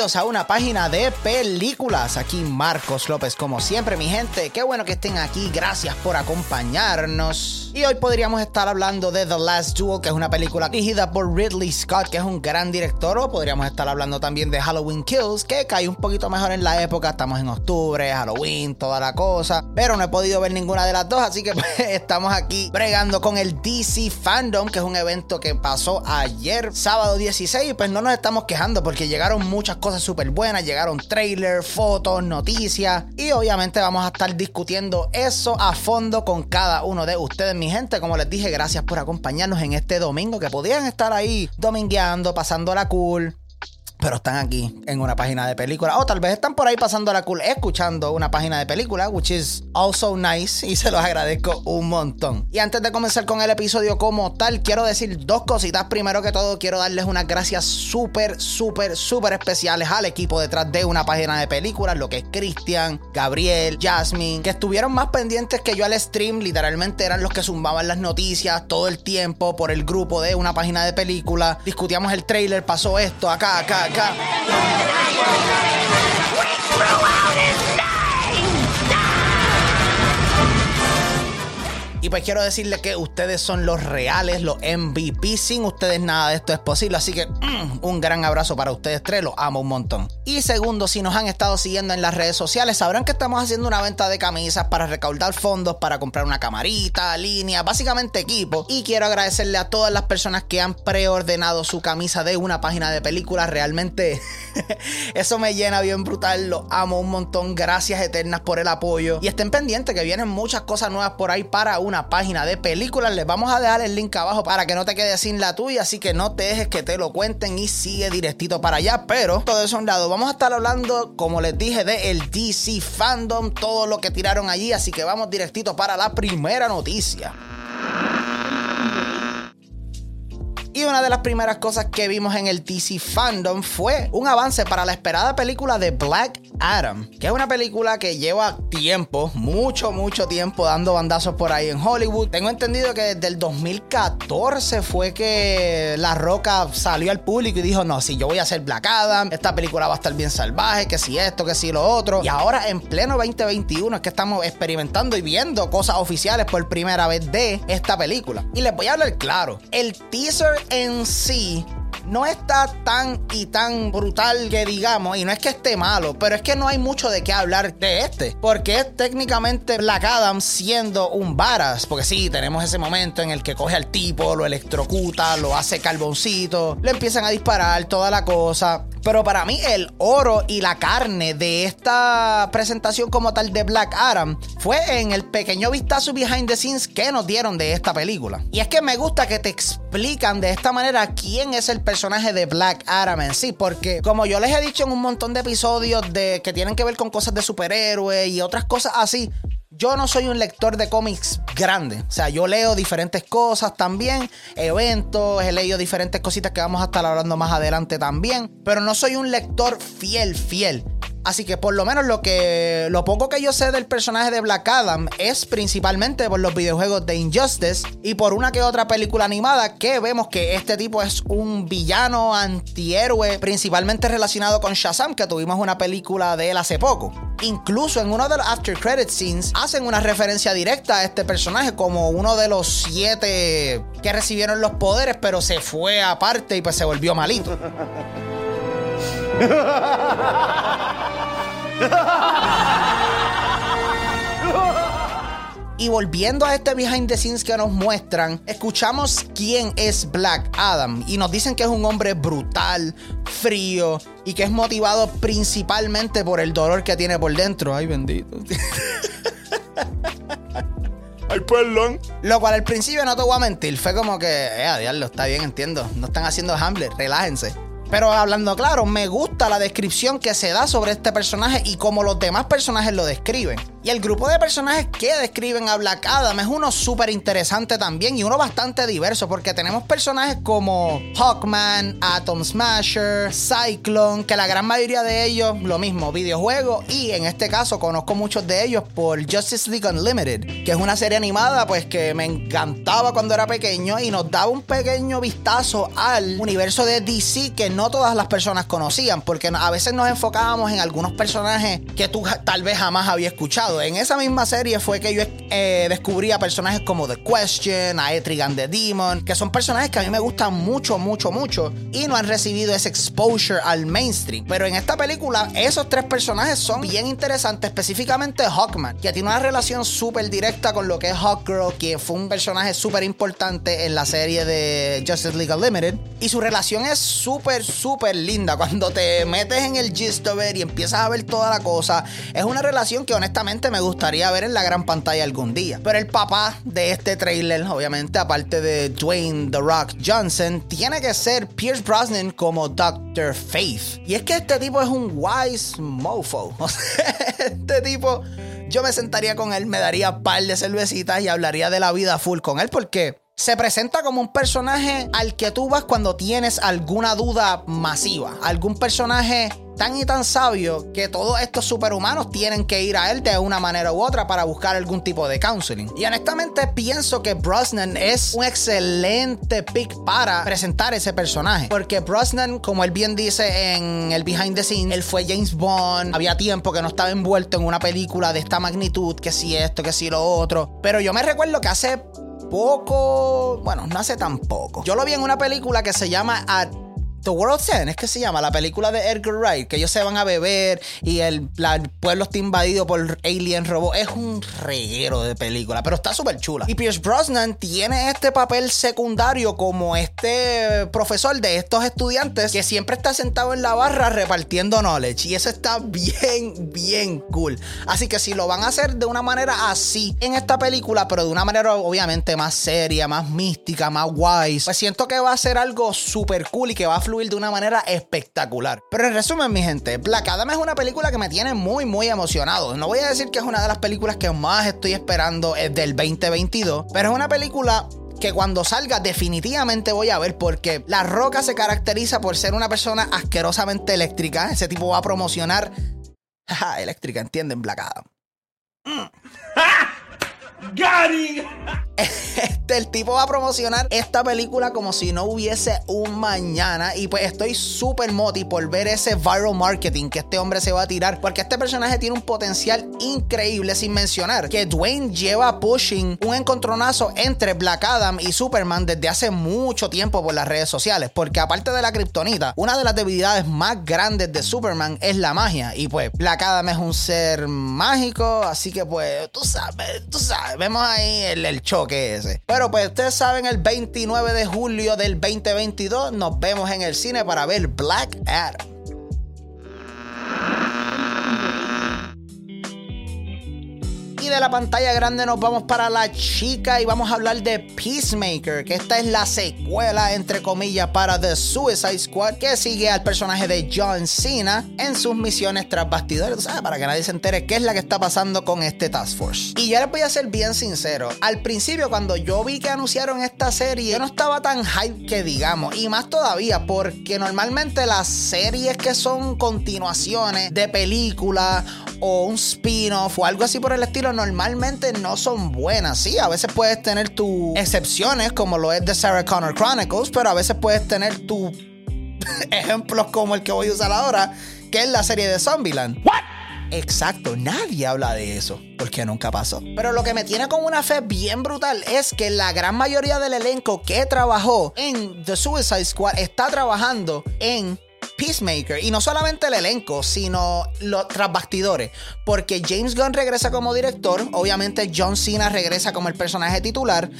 a una página de películas. Aquí Marcos López, como siempre, mi gente. Qué bueno que estén aquí. Gracias por acompañarnos. Y hoy podríamos estar hablando de The Last Duel, que es una película dirigida por Ridley Scott, que es un gran director. O podríamos estar hablando también de Halloween Kills, que cae un poquito mejor en la época. Estamos en octubre, Halloween, toda la cosa. Pero no he podido ver ninguna de las dos, así que pues, estamos aquí bregando con el DC Fandom, que es un evento que pasó ayer, sábado 16. Y pues no nos estamos quejando porque llegaron muchas cosas súper buenas. Llegaron trailers, fotos, noticias. Y obviamente vamos a estar discutiendo eso a fondo con cada uno de ustedes mi gente, como les dije, gracias por acompañarnos en este domingo, que podían estar ahí domingueando, pasando la cool, pero están aquí en una página de película. O tal vez están por ahí pasando la cool escuchando una página de película, which is also nice y se los agradezco un montón. Y antes de comenzar con el episodio como tal, quiero decir dos cositas. Primero que todo, quiero darles unas gracias súper, súper, súper especiales al equipo detrás de una página de películas, lo que es Cristian, Gabriel, Jasmine, que estuvieron más pendientes que yo al stream. Literalmente eran los que zumbaban las noticias todo el tiempo por el grupo de una página de películas. Discutíamos el trailer, pasó esto, acá, acá, acá. Y pues quiero decirle que ustedes son los reales, los MVP. Sin ustedes nada de esto es posible. Así que mm, un gran abrazo para ustedes tres. Los amo un montón. Y segundo, si nos han estado siguiendo en las redes sociales, sabrán que estamos haciendo una venta de camisas para recaudar fondos para comprar una camarita, línea, básicamente equipo. Y quiero agradecerle a todas las personas que han preordenado su camisa de una página de películas. Realmente eso me llena bien brutal. Los amo un montón. Gracias eternas por el apoyo. Y estén pendientes que vienen muchas cosas nuevas por ahí para un una página de películas. Les vamos a dejar el link abajo para que no te quedes sin la tuya. Así que no te dejes que te lo cuenten y sigue directito para allá. Pero todo eso a un lado. Vamos a estar hablando, como les dije, de el DC Fandom, todo lo que tiraron allí. Así que vamos directito para la primera noticia. Y una de las primeras cosas que vimos en el DC Fandom fue un avance para la esperada película de Black Adam, que es una película que lleva tiempo, mucho, mucho tiempo dando bandazos por ahí en Hollywood. Tengo entendido que desde el 2014 fue que La Roca salió al público y dijo, no, si yo voy a hacer Black Adam, esta película va a estar bien salvaje, que si esto, que si lo otro. Y ahora en pleno 2021 es que estamos experimentando y viendo cosas oficiales por primera vez de esta película. Y les voy a hablar claro, el teaser en sí no está tan y tan brutal que digamos, y no es que esté malo, pero es que no hay mucho de qué hablar de este, porque es técnicamente Black Adam siendo un varas, porque sí, tenemos ese momento en el que coge al tipo, lo electrocuta, lo hace carboncito, le empiezan a disparar toda la cosa, pero para mí el oro y la carne de esta presentación como tal de Black Adam fue en el pequeño vistazo behind the scenes que nos dieron de esta película. Y es que me gusta que te explican de esta manera quién es el personaje de Black Adam en sí, porque como yo les he dicho en un montón de episodios de que tienen que ver con cosas de superhéroes y otras cosas así, yo no soy un lector de cómics grande. O sea, yo leo diferentes cosas también, eventos, he leído diferentes cositas que vamos a estar hablando más adelante también, pero no soy un lector fiel, fiel. Así que por lo menos lo que lo poco que yo sé del personaje de Black Adam es principalmente por los videojuegos de Injustice y por una que otra película animada que vemos que este tipo es un villano antihéroe principalmente relacionado con Shazam que tuvimos una película de él hace poco. Incluso en uno de los after credit scenes hacen una referencia directa a este personaje como uno de los siete que recibieron los poderes pero se fue aparte y pues se volvió malito. Y volviendo a este behind the scenes que nos muestran, escuchamos quién es Black Adam y nos dicen que es un hombre brutal, frío y que es motivado principalmente por el dolor que tiene por dentro. Ay, bendito. Ay, perdón. Lo cual al principio no te voy a mentir, fue como que, eh, diablo, está bien, entiendo. No están haciendo Hamlet, relájense. Pero hablando claro, me gusta la descripción que se da sobre este personaje y cómo los demás personajes lo describen. Y el grupo de personajes que describen a Black Adam es uno súper interesante también y uno bastante diverso porque tenemos personajes como Hawkman, Atom Smasher, Cyclone, que la gran mayoría de ellos lo mismo, videojuegos y en este caso conozco muchos de ellos por Justice League Unlimited, que es una serie animada pues que me encantaba cuando era pequeño y nos daba un pequeño vistazo al universo de DC que no todas las personas conocían porque a veces nos enfocábamos en algunos personajes que tú tal vez jamás habías escuchado. En esa misma serie fue que yo eh, descubrí a personajes como The Question, a Etrigan the Demon, que son personajes que a mí me gustan mucho, mucho, mucho y no han recibido ese exposure al mainstream. Pero en esta película, esos tres personajes son bien interesantes, específicamente Hawkman, que tiene una relación súper directa con lo que es Hawkgirl, que fue un personaje súper importante en la serie de Justice League Unlimited. Y su relación es súper, súper linda. Cuando te metes en el gist y empiezas a ver toda la cosa, es una relación que honestamente me gustaría ver en la gran pantalla algún día. Pero el papá de este trailer, obviamente, aparte de Dwayne The Rock Johnson, tiene que ser Pierce Brosnan como Dr. Faith. Y es que este tipo es un wise mofo. este tipo, yo me sentaría con él, me daría par de cervecitas y hablaría de la vida full con él porque se presenta como un personaje al que tú vas cuando tienes alguna duda masiva. Algún personaje tan y tan sabio que todos estos superhumanos tienen que ir a él de una manera u otra para buscar algún tipo de counseling. Y honestamente pienso que Brosnan es un excelente pick para presentar ese personaje. Porque Brosnan, como él bien dice en el behind the scenes, él fue James Bond, había tiempo que no estaba envuelto en una película de esta magnitud, que si esto, que si lo otro. Pero yo me recuerdo que hace poco, bueno, no hace tan poco. Yo lo vi en una película que se llama The World's End, es que se llama la película de Edgar Wright, que ellos se van a beber y el, pueblo está invadido por alien robot. Es un reguero de película, pero está súper chula. Y Pierce Brosnan tiene este papel secundario como este profesor de estos estudiantes que siempre está sentado en la barra repartiendo knowledge. Y eso está bien, bien cool. Así que si lo van a hacer de una manera así en esta película, pero de una manera obviamente más seria, más mística, más wise, pues siento que va a ser algo súper cool y que va a de una manera espectacular. Pero en resumen, mi gente, Black Adam es una película que me tiene muy, muy emocionado. No voy a decir que es una de las películas que más estoy esperando del 2022, pero es una película que cuando salga definitivamente voy a ver porque La Roca se caracteriza por ser una persona asquerosamente eléctrica. Ese tipo va a promocionar... eléctrica, ¿entienden? Black Adam. Mm. Gary. Este, el tipo va a promocionar esta película como si no hubiese un mañana. Y pues estoy súper moti por ver ese viral marketing que este hombre se va a tirar. Porque este personaje tiene un potencial increíble, sin mencionar que Dwayne lleva pushing un encontronazo entre Black Adam y Superman desde hace mucho tiempo por las redes sociales. Porque aparte de la kriptonita, una de las debilidades más grandes de Superman es la magia. Y pues Black Adam es un ser mágico. Así que pues tú sabes, tú sabes, vemos ahí el, choque ese. Pero pues ustedes saben, el 29 de julio del 2022 nos vemos en el cine para ver Black Adam. De la pantalla grande nos vamos para la chica y vamos a hablar de Peacemaker, que esta es la secuela, entre comillas, para The Suicide Squad, que sigue al personaje de John Cena en sus misiones tras bastidores, ¿sabes? Para que nadie se entere qué es la que está pasando con este Task Force. Y yo les voy a ser bien sincero, al principio cuando yo vi que anunciaron esta serie, yo no estaba tan hype que digamos, y más todavía porque normalmente las series que son continuaciones de películas o un spin-off o algo así por el estilo, normalmente no son buenas. Sí, a veces puedes tener tus excepciones, como lo es de Sarah Connor Chronicles, pero a veces puedes tener tus ejemplos como el que voy a usar ahora, que es la serie de Zombieland. ¿What? Exacto, nadie habla de eso, porque nunca pasó. Pero lo que me tiene con una fe bien brutal es que la gran mayoría del elenco que trabajó en The Suicide Squad está trabajando en Peacemaker. Y no solamente el elenco, sino los tras bastidores. Porque James Gunn regresa como director. Obviamente John Cena regresa como el personaje titular.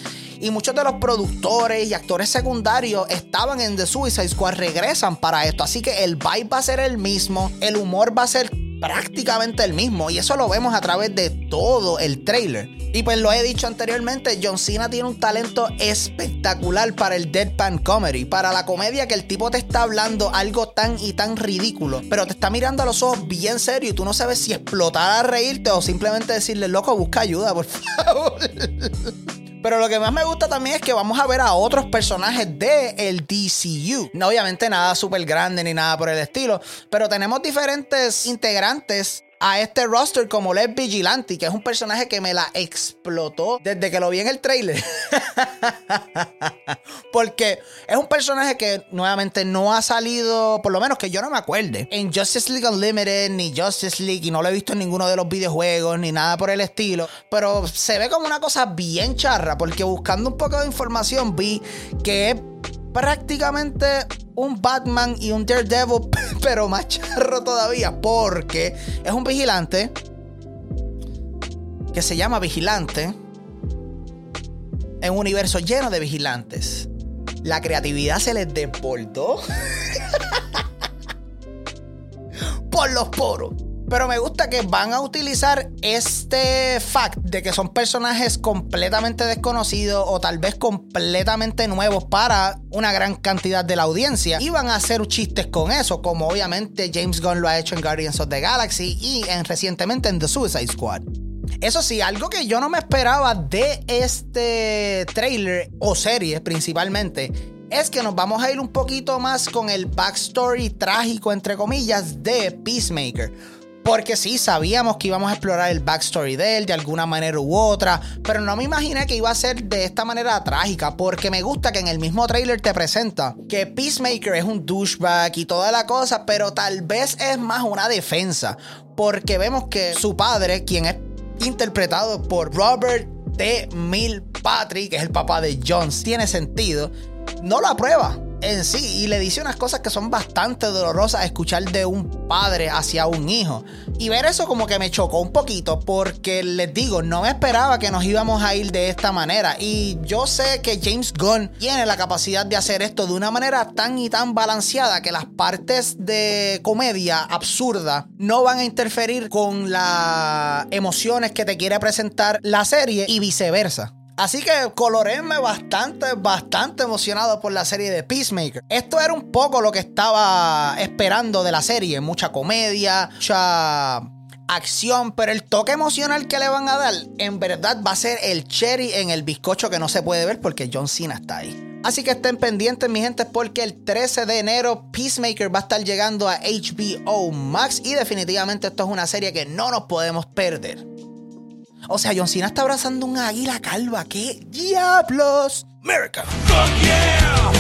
Y muchos de los productores y actores secundarios estaban en The Suicide Squad. Regresan para esto. Así que el vibe va a ser el mismo. El humor va a ser prácticamente el mismo y eso lo vemos a través de todo el trailer. Y pues lo he dicho anteriormente, John Cena tiene un talento espectacular para el deadpan comedy, para la comedia que el tipo te está hablando algo tan y tan ridículo, pero te está mirando a los ojos bien serio y tú no sabes si explotar a reírte o simplemente decirle, loco, busca ayuda, por favor. Pero lo que más me gusta también es que vamos a ver a otros personajes del el DCU. No, obviamente nada súper grande ni nada por el estilo, pero tenemos diferentes integrantes a este roster como Les Vigilante, que es un personaje que me la explotó desde que lo vi en el trailer. Porque es un personaje que nuevamente no ha salido, por lo menos que yo no me acuerde, en Justice League Unlimited ni Justice League y no lo he visto en ninguno de los videojuegos ni nada por el estilo. Pero se ve como una cosa bien charra porque buscando un poco de información vi que prácticamente un Batman y un Daredevil, pero más charro todavía, porque es un vigilante que se llama Vigilante en un universo lleno de vigilantes. La creatividad se les desbordó por los poros. Pero me gusta que van a utilizar este fact de que son personajes completamente desconocidos o tal vez completamente nuevos para una gran cantidad de la audiencia y van a hacer chistes con eso, como obviamente James Gunn lo ha hecho en Guardians of the Galaxy y en, recientemente en The Suicide Squad. Eso sí, algo que yo no me esperaba de este trailer o serie principalmente es que nos vamos a ir un poquito más con el backstory trágico, entre comillas, de Peacemaker. Porque sí, sabíamos que íbamos a explorar el backstory de él de alguna manera u otra, pero no me imaginé que iba a ser de esta manera trágica, porque me gusta que en el mismo trailer te presenta que Peacemaker es un douchebag y toda la cosa, pero tal vez es más una defensa, porque vemos que su padre, quien es interpretado por Robert T. Patrick, que es el papá de Jones, tiene sentido, no lo aprueba en sí y le dice unas cosas que son bastante dolorosas escuchar de un padre hacia un hijo. Y ver eso como que me chocó un poquito porque les digo, no me esperaba que nos íbamos a ir de esta manera. Y yo sé que James Gunn tiene la capacidad de hacer esto de una manera tan y tan balanceada que las partes de comedia absurda no van a interferir con las emociones que te quiere presentar la serie y viceversa. Así que coloréme bastante, bastante emocionado por la serie de Peacemaker. Esto era un poco lo que estaba esperando de la serie. Mucha comedia, mucha acción, pero el toque emocional que le van a dar, en verdad va a ser el cherry en el bizcocho que no se puede ver porque John Cena está ahí. Así que estén pendientes, mi gente, porque el 13 de enero Peacemaker va a estar llegando a HBO Max y definitivamente esto es una serie que no nos podemos perder. O sea, John Cena está abrazando un águila calva. ¿Qué diablos? America. Fuck yeah.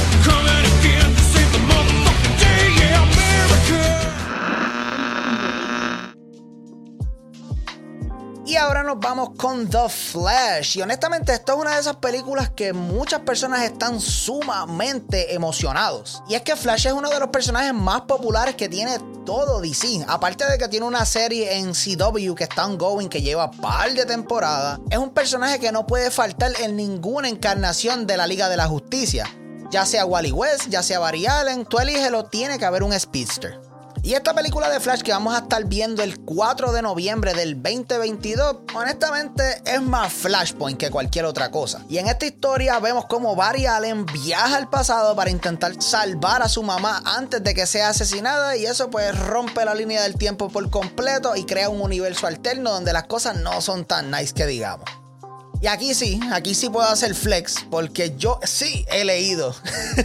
Y ahora nos vamos con The Flash. Y honestamente, esto es una de esas películas que muchas personas están sumamente emocionados. Y es que Flash es uno de los personajes más populares que tiene todo DC. Aparte de que tiene una serie en CW que está ongoing, que lleva par de temporadas, es un personaje que no puede faltar en ninguna encarnación de la Liga de la Justicia. Ya sea Wally West, ya sea Barry Allen, tú elígelo, tiene que haber un speedster. Y esta película de Flash que vamos a estar viendo el 4 de noviembre del 2022, honestamente es más Flashpoint que cualquier otra cosa. Y en esta historia vemos cómo Barry Allen viaja al pasado para intentar salvar a su mamá antes de que sea asesinada y eso pues rompe la línea del tiempo por completo y crea un universo alterno donde las cosas no son tan nice que digamos. Y aquí sí, aquí sí puedo hacer flex porque yo sí he leído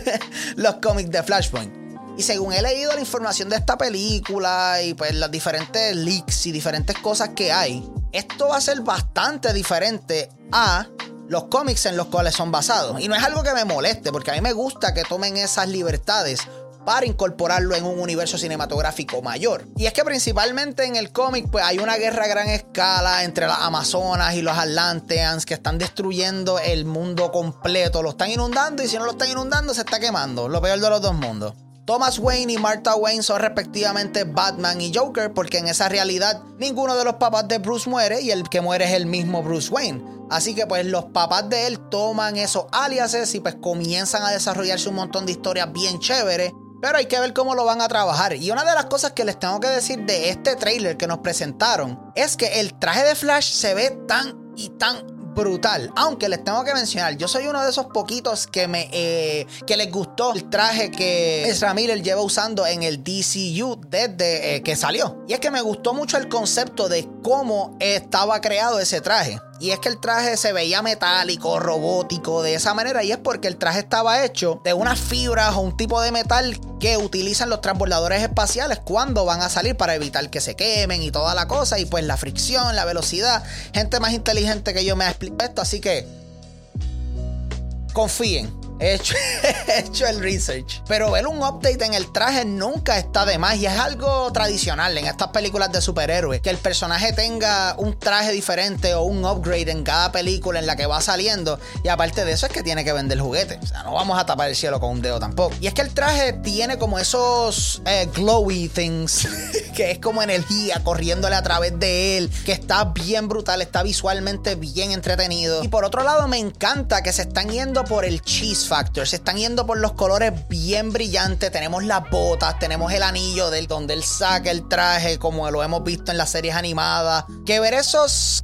los cómics de Flashpoint. Y según he leído la información de esta película y pues las diferentes leaks y diferentes cosas que hay, esto va a ser bastante diferente a los cómics en los cuales son basados. Y no es algo que me moleste, porque a mí me gusta que tomen esas libertades para incorporarlo en un universo cinematográfico mayor. Y es que principalmente en el cómic pues hay una guerra a gran escala entre las Amazonas y los Atlanteans que están destruyendo el mundo completo, lo están inundando y si no lo están inundando se está quemando, lo peor de los dos mundos. Thomas Wayne y Martha Wayne son respectivamente Batman y Joker porque en esa realidad ninguno de los papás de Bruce muere y el que muere es el mismo Bruce Wayne. Así que pues los papás de él toman esos aliases y pues comienzan a desarrollarse un montón de historias bien chéveres Pero hay que ver cómo lo van a trabajar. Y una de las cosas que les tengo que decir de este trailer que nos presentaron es que el traje de Flash se ve tan y tan brutal. Aunque les tengo que mencionar, yo soy uno de esos poquitos que me eh, que les gustó el traje que Ezra Miller lleva usando en el DCU desde eh, que salió. Y es que me gustó mucho el concepto de cómo estaba creado ese traje. Y es que el traje se veía metálico, robótico, de esa manera. Y es porque el traje estaba hecho de unas fibras o un tipo de metal que utilizan los transbordadores espaciales cuando van a salir para evitar que se quemen y toda la cosa. Y pues la fricción, la velocidad. Gente más inteligente que yo me ha explicado esto. Así que confíen. He hecho, el research. Pero ver un update en el traje nunca está de más. Y es algo tradicional en estas películas de superhéroes. Que el personaje tenga un traje diferente o un upgrade en cada película en la que va saliendo. Y aparte de eso es que tiene que vender juguetes. O sea, no vamos a tapar el cielo con un dedo tampoco. Y es que el traje tiene como esos eh, glowy things. que es como energía corriéndole a través de él. Que está bien brutal. Está visualmente bien entretenido. Y por otro lado me encanta que se están yendo por el cheese Factor. Se están yendo por los colores bien brillantes. Tenemos las botas, tenemos el anillo del donde él saca el traje, como lo hemos visto en las series animadas. Que ver esos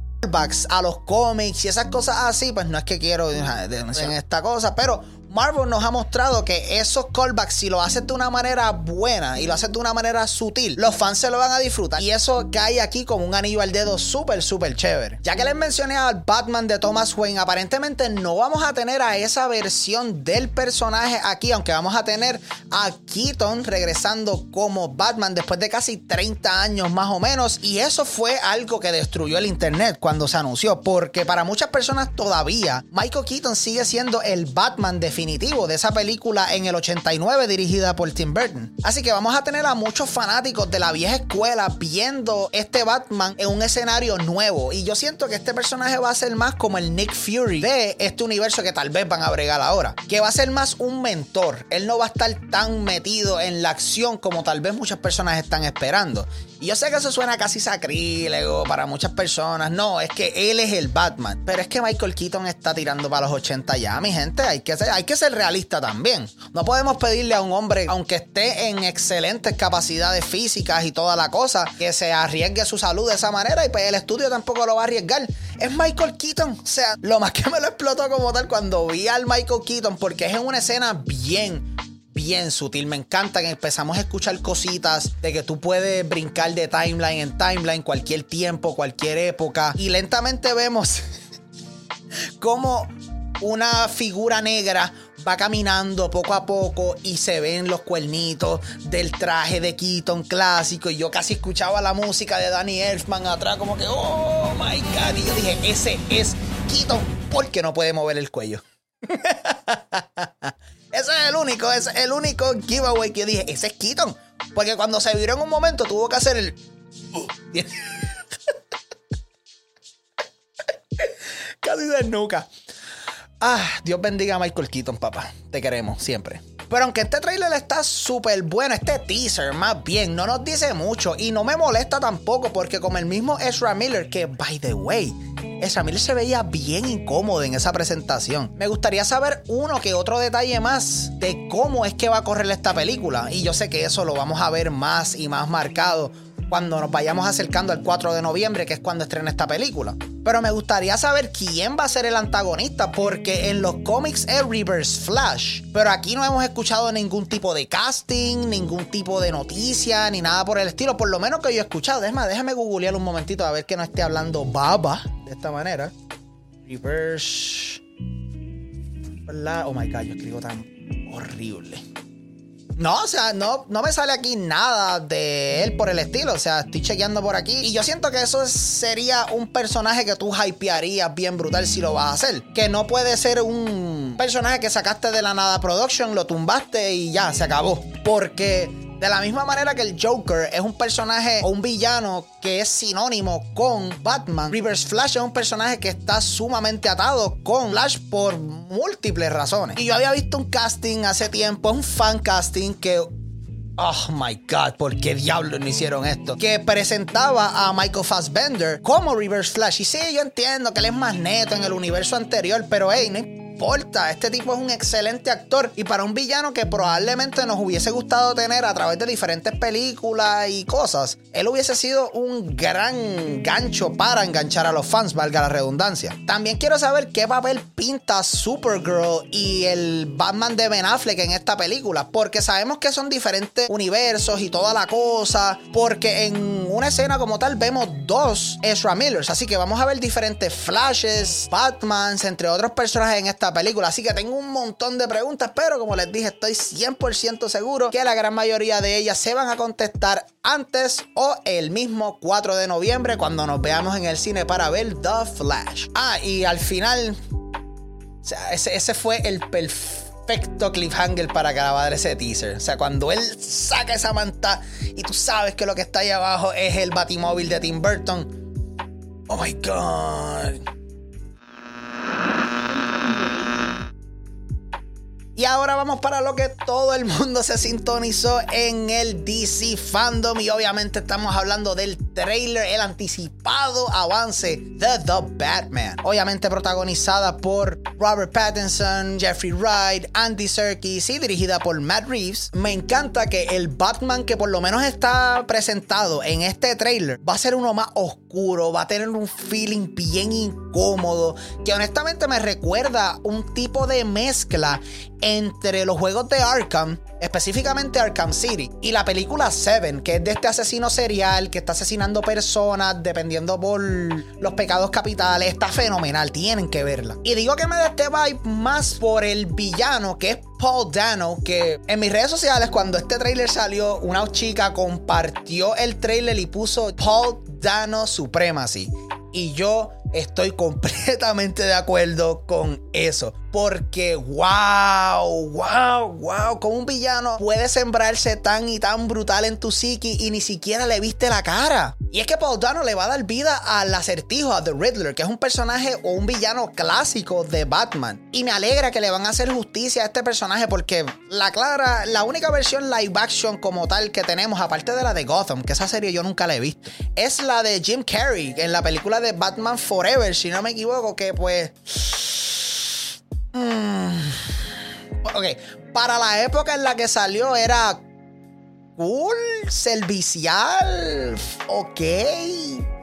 a los cómics y esas cosas así, pues no es que quiero denunciar esta cosa, pero Marvel nos ha mostrado que esos callbacks, si lo haces de una manera buena y lo haces de una manera sutil, los fans se lo van a disfrutar. Y eso cae aquí como un anillo al dedo súper, súper chévere. Ya que les mencioné al Batman de Thomas Wayne, aparentemente no vamos a tener a esa versión del personaje aquí, aunque vamos a tener a Keaton regresando como Batman después de casi 30 años más o menos. Y eso fue algo que destruyó el internet cuando se anunció, porque para muchas personas todavía Michael Keaton sigue siendo el Batman de de esa película en el 89 dirigida por Tim Burton. Así que vamos a tener a muchos fanáticos de la vieja escuela viendo este Batman en un escenario nuevo. Y yo siento que este personaje va a ser más como el Nick Fury de este universo que tal vez van a bregar ahora. Que va a ser más un mentor. Él no va a estar tan metido en la acción como tal vez muchas personas están esperando. Yo sé que eso suena casi sacrílego para muchas personas. No, es que él es el Batman. Pero es que Michael Keaton está tirando para los 80 ya, mi gente. Hay que ser, hay que ser realista también. No podemos pedirle a un hombre, aunque esté en excelentes capacidades físicas y toda la cosa, que se arriesgue su salud de esa manera y pues el estudio tampoco lo va a arriesgar. Es Michael Keaton. O sea, lo más que me lo explotó como tal cuando vi al Michael Keaton, porque es en una escena bien, bien sutil. Me encanta que empezamos a escuchar cositas de que tú puedes brincar de timeline en timeline, cualquier tiempo, cualquier época. Y lentamente vemos cómo una figura negra va caminando poco a poco y se ven los cuernitos del traje de Keaton clásico. Y yo casi escuchaba la música de Danny Elfman atrás, como que, oh my god. Y yo dije, ese es Keaton, porque no puede mover el cuello. ese es el único, es el único giveaway que dije, ese es Keaton. Porque cuando se viró en un momento tuvo que hacer el. casi de nuca. Ah, Dios bendiga a Michael Keaton, papá. Te queremos siempre. Pero aunque este trailer está súper bueno, este teaser más bien no nos dice mucho y no me molesta tampoco porque como el mismo Ezra Miller, que by the way, Ezra Miller se veía bien incómodo en esa presentación. Me gustaría saber uno que otro detalle más de cómo es que va a correr esta película y yo sé que eso lo vamos a ver más y más marcado cuando nos vayamos acercando al 4 de noviembre, que es cuando estrena esta película. Pero me gustaría saber quién va a ser el antagonista, porque en los cómics es Reverse Flash. Pero aquí no hemos escuchado ningún tipo de casting, ningún tipo de noticia, ni nada por el estilo. Por lo menos que yo he escuchado. Es más, déjame googlear un momentito a ver que no esté hablando baba de esta manera. Reverse. Oh my god, yo escribo tan horrible. No, o sea, no, no me sale aquí nada de él por el estilo. O sea, estoy chequeando por aquí. Y yo siento que eso sería un personaje que tú hypearías bien brutal si lo vas a hacer. Que no puede ser un personaje que sacaste de la nada production, lo tumbaste y ya, se acabó. Porque de la misma manera que el Joker es un personaje o un villano que es sinónimo con Batman, Reverse Flash es un personaje que está sumamente atado con Flash por múltiples razones. Y yo había visto un casting hace tiempo, un fan casting que Oh my god, ¿por qué diablos no hicieron esto? Que presentaba a Michael Fassbender como Reverse Flash. Y sí, yo entiendo que él es más neto en el universo anterior, pero hey, no importa. Este tipo es un excelente actor y para un villano que probablemente nos hubiese gustado tener a través de diferentes películas y cosas, él hubiese sido un gran gancho para enganchar a los fans, valga la redundancia. También quiero saber qué papel pinta Supergirl y el Batman de Ben Affleck en esta película, porque sabemos que son diferentes universos y toda la cosa, porque en una escena como tal vemos dos Ezra Millers, así que vamos a ver diferentes flashes, Batmans, entre otros personajes en esta película, así que tengo un montón de preguntas, pero como les dije, estoy 100% seguro que la gran mayoría de ellas se van a contestar antes o el mismo 4 de noviembre cuando nos veamos en el cine para ver The Flash. Ah, y al final, ese, ese fue el perfecto cliffhanger para grabar ese teaser. O sea, cuando él saca esa manta y tú sabes que lo que está ahí abajo es el batimóvil de Tim Burton. Oh my god. Y ahora vamos para lo que todo el mundo se sintonizó en el DC Fandom. Y obviamente estamos hablando del trailer, el anticipado avance de The Batman. Obviamente protagonizada por Robert Pattinson, Jeffrey Wright, Andy Serkis y dirigida por Matt Reeves. Me encanta que el Batman que por lo menos está presentado en este trailer va a ser uno más oscuro, va a tener un feeling bien incómodo, que honestamente me recuerda un tipo de mezcla entre los juegos de Arkham, específicamente Arkham City, y la película Seven, que es de este asesino serial que está asesinando personas dependiendo por los pecados capitales, está fenomenal, tienen que verla. Y digo que me da este vibe más por el villano que es Paul Dano, que en mis redes sociales cuando este trailer salió, una chica compartió el trailer y puso Paul Dano Supremacy. Y yo estoy completamente de acuerdo con eso. Porque, wow, wow, wow, como un villano puede sembrarse tan y tan brutal en tu psiqui y ni siquiera le viste la cara. Y es que Paul Dano le va a dar vida al acertijo, a The Riddler, que es un personaje o un villano clásico de Batman. Y me alegra que le van a hacer justicia a este personaje porque la clara, la única versión live action como tal que tenemos, aparte de la de Gotham, que esa serie yo nunca la he visto, es la de Jim Carrey en la película de Batman Forever, si no me equivoco, que pues Mm. Ok, para la época en la que salió era cool, servicial, ok,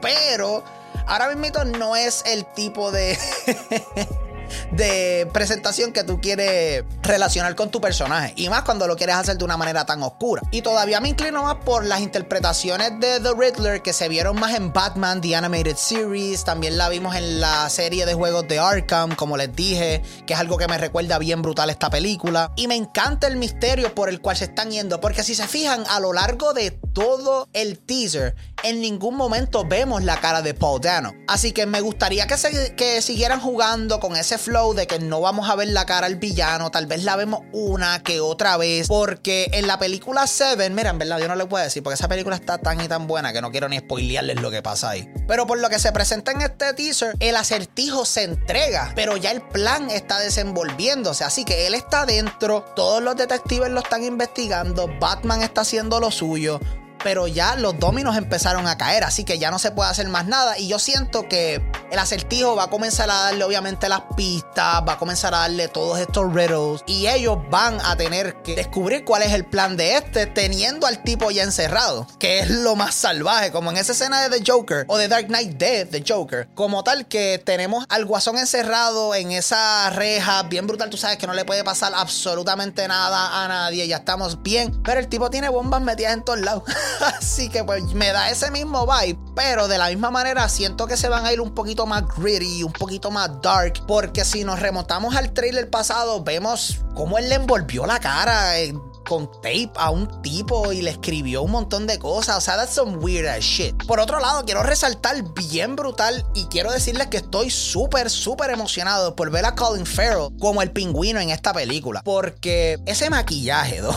pero ahora mismo no es el tipo de... de presentación que tú quieres relacionar con tu personaje. Y más cuando lo quieres hacer de una manera tan oscura. Y todavía me inclino más por las interpretaciones de The Riddler que se vieron más en Batman The Animated Series. También la vimos en la serie de juegos de Arkham, como les dije, que es algo que me recuerda bien brutal esta película. Y me encanta el misterio por el cual se están yendo. Porque si se fijan, a lo largo de todo el teaser, en ningún momento vemos la cara de Paul Dano. Así que me gustaría que, que siguieran jugando con ese flow de que no vamos a ver la cara al villano, tal vez la vemos una que otra vez, porque en la película Seven, mira, en verdad yo no le puedo decir, porque esa película está tan y tan buena que no quiero ni spoilearles lo que pasa ahí. Pero por lo que se presenta en este teaser, el acertijo se entrega, pero ya el plan está desenvolviéndose, así que él está dentro, todos los detectives lo están investigando, Batman está haciendo lo suyo, pero ya los dominos empezaron a caer, así que ya no se puede hacer más nada. Y yo siento que el acertijo va a comenzar a darle, obviamente, las pistas, va a comenzar a darle todos estos riddles, y ellos van a tener que descubrir cuál es el plan de este, teniendo al tipo ya encerrado, que es lo más salvaje, como en esa escena de The Joker o de Dark Knight de The Joker, como tal que tenemos al guasón encerrado en esa reja, bien brutal, tú sabes que no le puede pasar absolutamente nada a nadie, ya estamos bien, pero el tipo tiene bombas metidas en todos lados. Así que pues me da ese mismo vibe. Pero de la misma manera siento que se van a ir un poquito más gritty, un poquito más dark. Porque si nos remontamos al trailer pasado, vemos cómo él le envolvió la cara. con tape a un tipo y le escribió un montón de cosas. O sea, that's some weird ass shit. Por otro lado, quiero resaltar bien brutal y quiero decirles que estoy súper, súper emocionado por ver a Colin Farrell como el pingüino en esta película. Porque ese maquillaje, ¿no?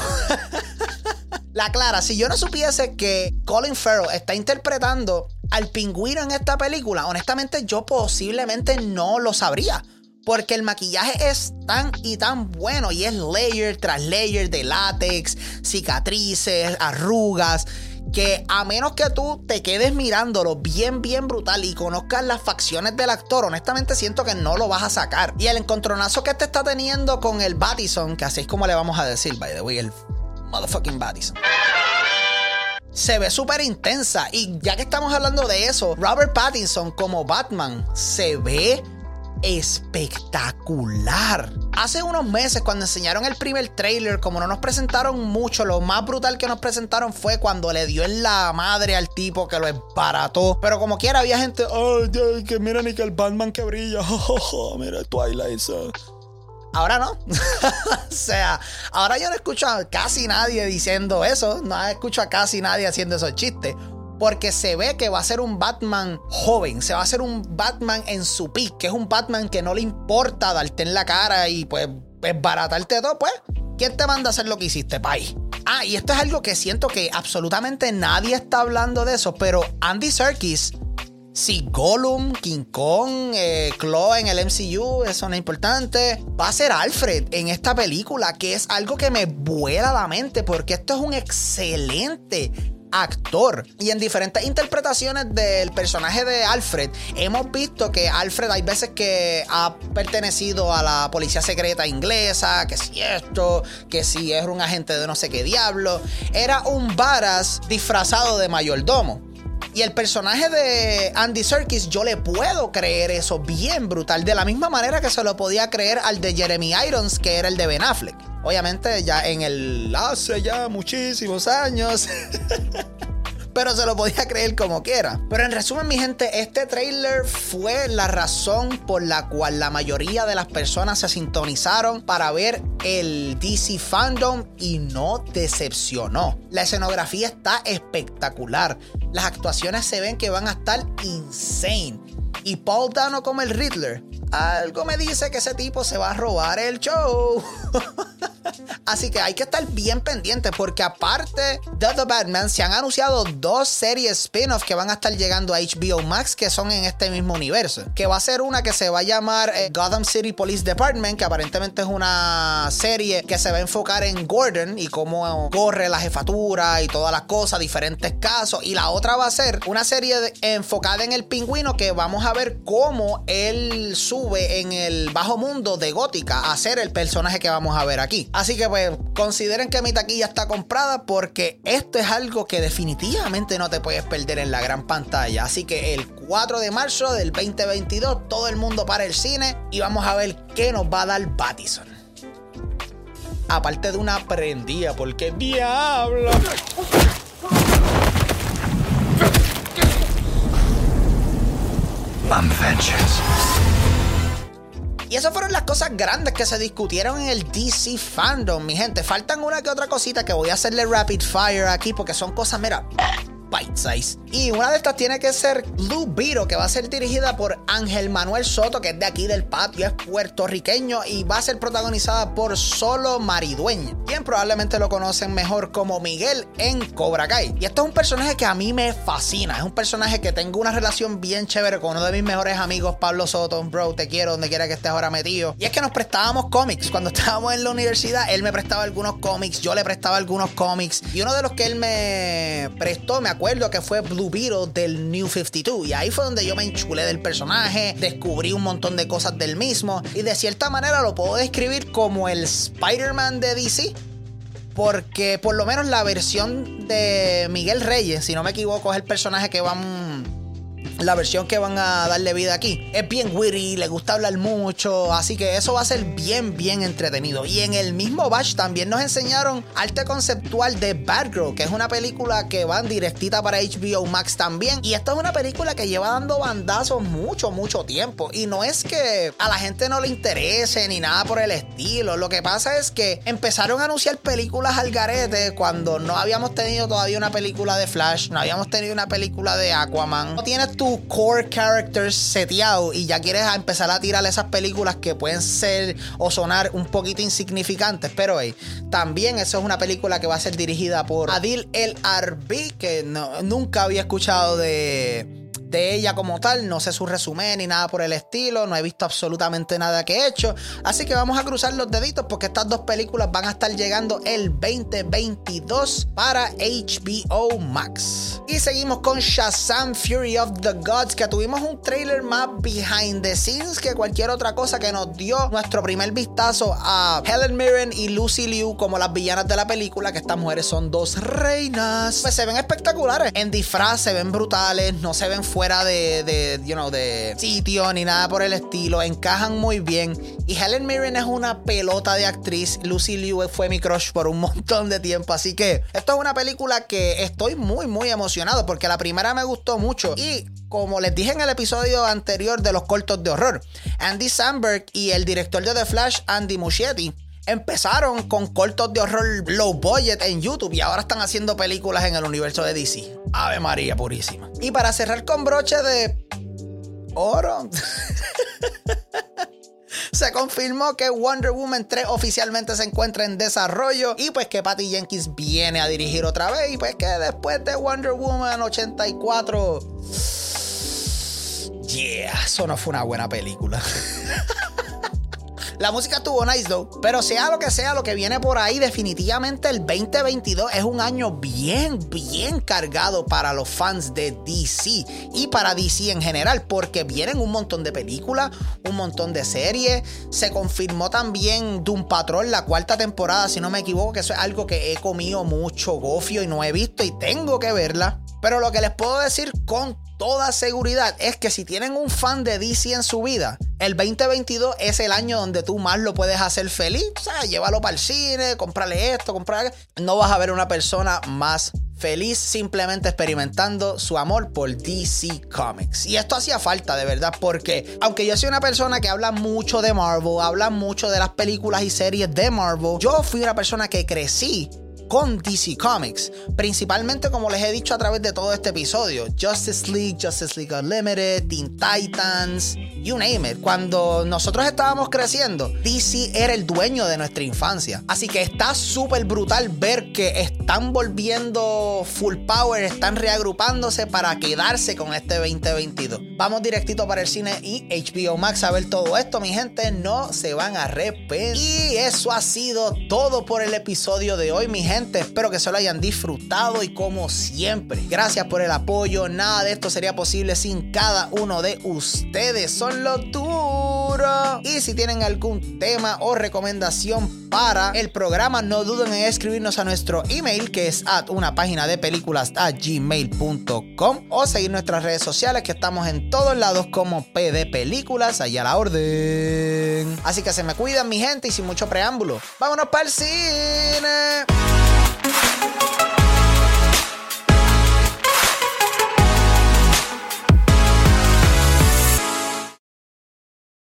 La clara, si yo no supiese que Colin Farrell está interpretando al pingüino en esta película, honestamente yo posiblemente no lo sabría. Porque el maquillaje es tan y tan bueno y es layer tras layer de látex, cicatrices, arrugas. que a menos que tú te quedes mirándolo bien, bien brutal y conozcas las facciones del actor, honestamente siento que no lo vas a sacar. Y el encontronazo que este está teniendo con el Battison, que así es como le vamos a decir, by the way, el motherfucking Battison se ve súper intensa. Y ya que estamos hablando de eso, Robert Pattinson como Batman se ve espectacular. Hace unos meses cuando enseñaron el primer trailer, como no nos presentaron mucho, lo más brutal que nos presentaron fue cuando le dio en la madre al tipo que lo esbarató. Pero como quiera había gente, ay, que mira ni que el Batman que brilla, mira Twilight. Ahora no. o sea, ahora yo no escucho a casi nadie diciendo eso. No escucho a casi nadie haciendo esos chistes. Porque se ve que va a ser un Batman joven. Se va a hacer un Batman en su pick. Que es un Batman que no le importa darte en la cara y pues baratarte todo. Pues, ¿quién te manda a hacer lo que hiciste, pay? Ah, y esto es algo que siento que absolutamente nadie está hablando de eso. Pero Andy Serkis si Gollum, King Kong, eh, en el MCU, eso no es importante. Va a ser Alfred en esta película, que es algo que me vuela la mente, porque esto es un excelente actor. Y en diferentes interpretaciones del personaje de Alfred, hemos visto que Alfred hay veces que ha pertenecido a la policía secreta inglesa, que si esto, que si es un agente de no sé qué diablo. Era un varas disfrazado de mayordomo. Y el personaje de Andy Serkis, yo le puedo creer eso bien brutal. De la misma manera que se lo podía creer al de Jeremy Irons, que era el de Ben Affleck. Obviamente, ya en el. hace ya muchísimos años. pero se lo podía creer como quiera. Pero en resumen, mi gente, este trailer fue la razón por la cual la mayoría de las personas se sintonizaron para ver el DC Fandom y no decepcionó. La escenografía está espectacular. Las actuaciones se ven que van a estar insane. Y Paul Dano como el Riddler. Algo me dice que ese tipo se va a robar el show. Así que hay que estar bien pendiente porque aparte de The Batman se han anunciado dos series spin-off que van a estar llegando a HBO Max que son en este mismo universo. Que va a ser una que se va a llamar eh, Gotham City Police Department, que aparentemente es una serie que se va a enfocar en Gordon y cómo corre la jefatura y todas las cosas, diferentes casos. Y la otra va a ser una serie enfocada en el pingüino que vamos a ver cómo él sube en el bajo mundo de Gótica a ser el personaje que vamos a ver aquí. Así que pues consideren que mi taquilla está comprada porque esto es algo que definitivamente no te puedes perder en la gran pantalla. Así que el 4 de marzo del 2022 todo el mundo para el cine y vamos a ver qué nos va a dar Battison. Aparte de una prendida, porque diablo. I'm y esas fueron las cosas grandes que se discutieron en el DC Fandom, mi gente. Faltan una que otra cosita que voy a hacerle rapid fire aquí porque son cosas, mira, Y una de estas tiene que ser Blue Beetle, que va a ser dirigida por Ángel Manuel Soto, que es de aquí del patio, es puertorriqueño y va a ser protagonizada por Solo Maridueña, quien probablemente lo conocen mejor como Miguel en Cobra Kai. Y esto es un personaje que a mí me fascina, es un personaje que tengo una relación bien chévere con uno de mis mejores amigos, Pablo Soto. Bro, te quiero donde quiera que estés ahora metido. Y es que nos prestábamos cómics. Cuando estábamos en la universidad, él me prestaba algunos cómics, yo le prestaba algunos cómics. Y uno de los que él me prestó, me acuerdo que fue Blue Beetle del New 52. Y ahí fue donde yo me enchulé del personaje, descubrí un montón de cosas del mismo. Y de cierta manera lo puedo describir como el Spider-Man de DC. Porque por lo menos la versión de Miguel Reyes, si no me equivoco, es el personaje que van la versión que van a darle vida aquí. Es bien witty, le gusta hablar mucho, así que eso va a ser bien, bien entretenido. Y en el mismo batch también nos enseñaron arte conceptual de Batgirl, que es una película que va directita para HBO Max también. Y esta es una película que lleva dando bandazos mucho, mucho tiempo. Y no es que a la gente no le interese ni nada por el estilo. Lo que pasa es que empezaron a anunciar películas al garete cuando no habíamos tenido todavía una película de Flash, no habíamos tenido una película de Aquaman. No tienes tu core characters seteado y ya quieres empezar a tirar esas películas que pueden ser o sonar un poquito insignificantes, pero hey, también eso es una película que va a ser dirigida por Adil El Arbi, que nunca había escuchado de de ella como tal, no sé su resumen ni nada por el estilo, no he visto absolutamente nada que he hecho, así que vamos a cruzar los deditos porque estas dos películas van a estar llegando el 2022 para HBO Max. Y seguimos con Shazam Fury of the Gods, que tuvimos un trailer más behind the scenes que cualquier otra cosa que nos dio nuestro primer vistazo a Helen Mirren y Lucy Liu como las villanas de la película, que estas mujeres son dos reinas. Pues se ven espectaculares. En disfraz se ven brutales, no se ven fuera de, de, you know, de sitio ni nada por el estilo. Encajan muy bien. Y Helen Mirren es una pelota de actriz. Lucy Liu fue mi crush por un montón de tiempo. Así que esto es una película que estoy muy, muy emocionado porque la primera me gustó mucho. Y como les dije en el episodio anterior de los cortos de horror, Andy Samberg y el director de The Flash, Andy Muschietti, empezaron con cortos de horror low budget en YouTube y ahora están haciendo películas en el universo de DC. Ave María purísima. Y para cerrar con broche de oro. se confirmó que Wonder Woman 3 oficialmente se encuentra en desarrollo y pues que Patty Jenkins viene a dirigir otra vez y pues que después de Wonder Woman 84 yeah, eso no fue una buena película. La música estuvo nice though, pero sea lo que sea lo que viene por ahí, definitivamente el 2022 es un año bien, bien cargado para los fans de DC y para DC en general, porque vienen un montón de películas, un montón de series. Se confirmó también Doom Patrol, la cuarta temporada, si no me equivoco, que eso es algo que he comido mucho gofio y no he visto y tengo que verla. Pero lo que les puedo decir con toda seguridad es que si tienen un fan de DC en su vida, el 2022 es el año donde tú más lo puedes hacer feliz. O sea, llévalo para el cine, comprarle esto, comprarle. No vas a ver una persona más feliz simplemente experimentando su amor por DC Comics. Y esto hacía falta de verdad porque aunque yo soy una persona que habla mucho de Marvel, habla mucho de las películas y series de Marvel, yo fui una persona que crecí con DC Comics. Principalmente, como les he dicho a través de todo este episodio, Justice League, Justice League Unlimited, Teen Titans, you name it. Cuando nosotros estábamos creciendo, DC era el dueño de nuestra infancia. Así que está súper brutal ver que están volviendo full power, están reagrupándose para quedarse con este 2022. Vamos directito para el cine y HBO Max a ver todo esto, mi gente. No se van a arrepentir. Y eso ha sido todo por el episodio de hoy, mi gente Espero que se lo hayan disfrutado y como siempre, gracias por el apoyo. Nada de esto sería posible sin cada uno de ustedes. Son los duros. Y si tienen algún tema o recomendación para el programa, no duden en escribirnos a nuestro email que es at una página de películas a gmail.com o seguir nuestras redes sociales que estamos en todos lados como PD Películas, allá la orden. Así que se me cuidan, mi gente, y sin mucho preámbulo. Vámonos para el cine.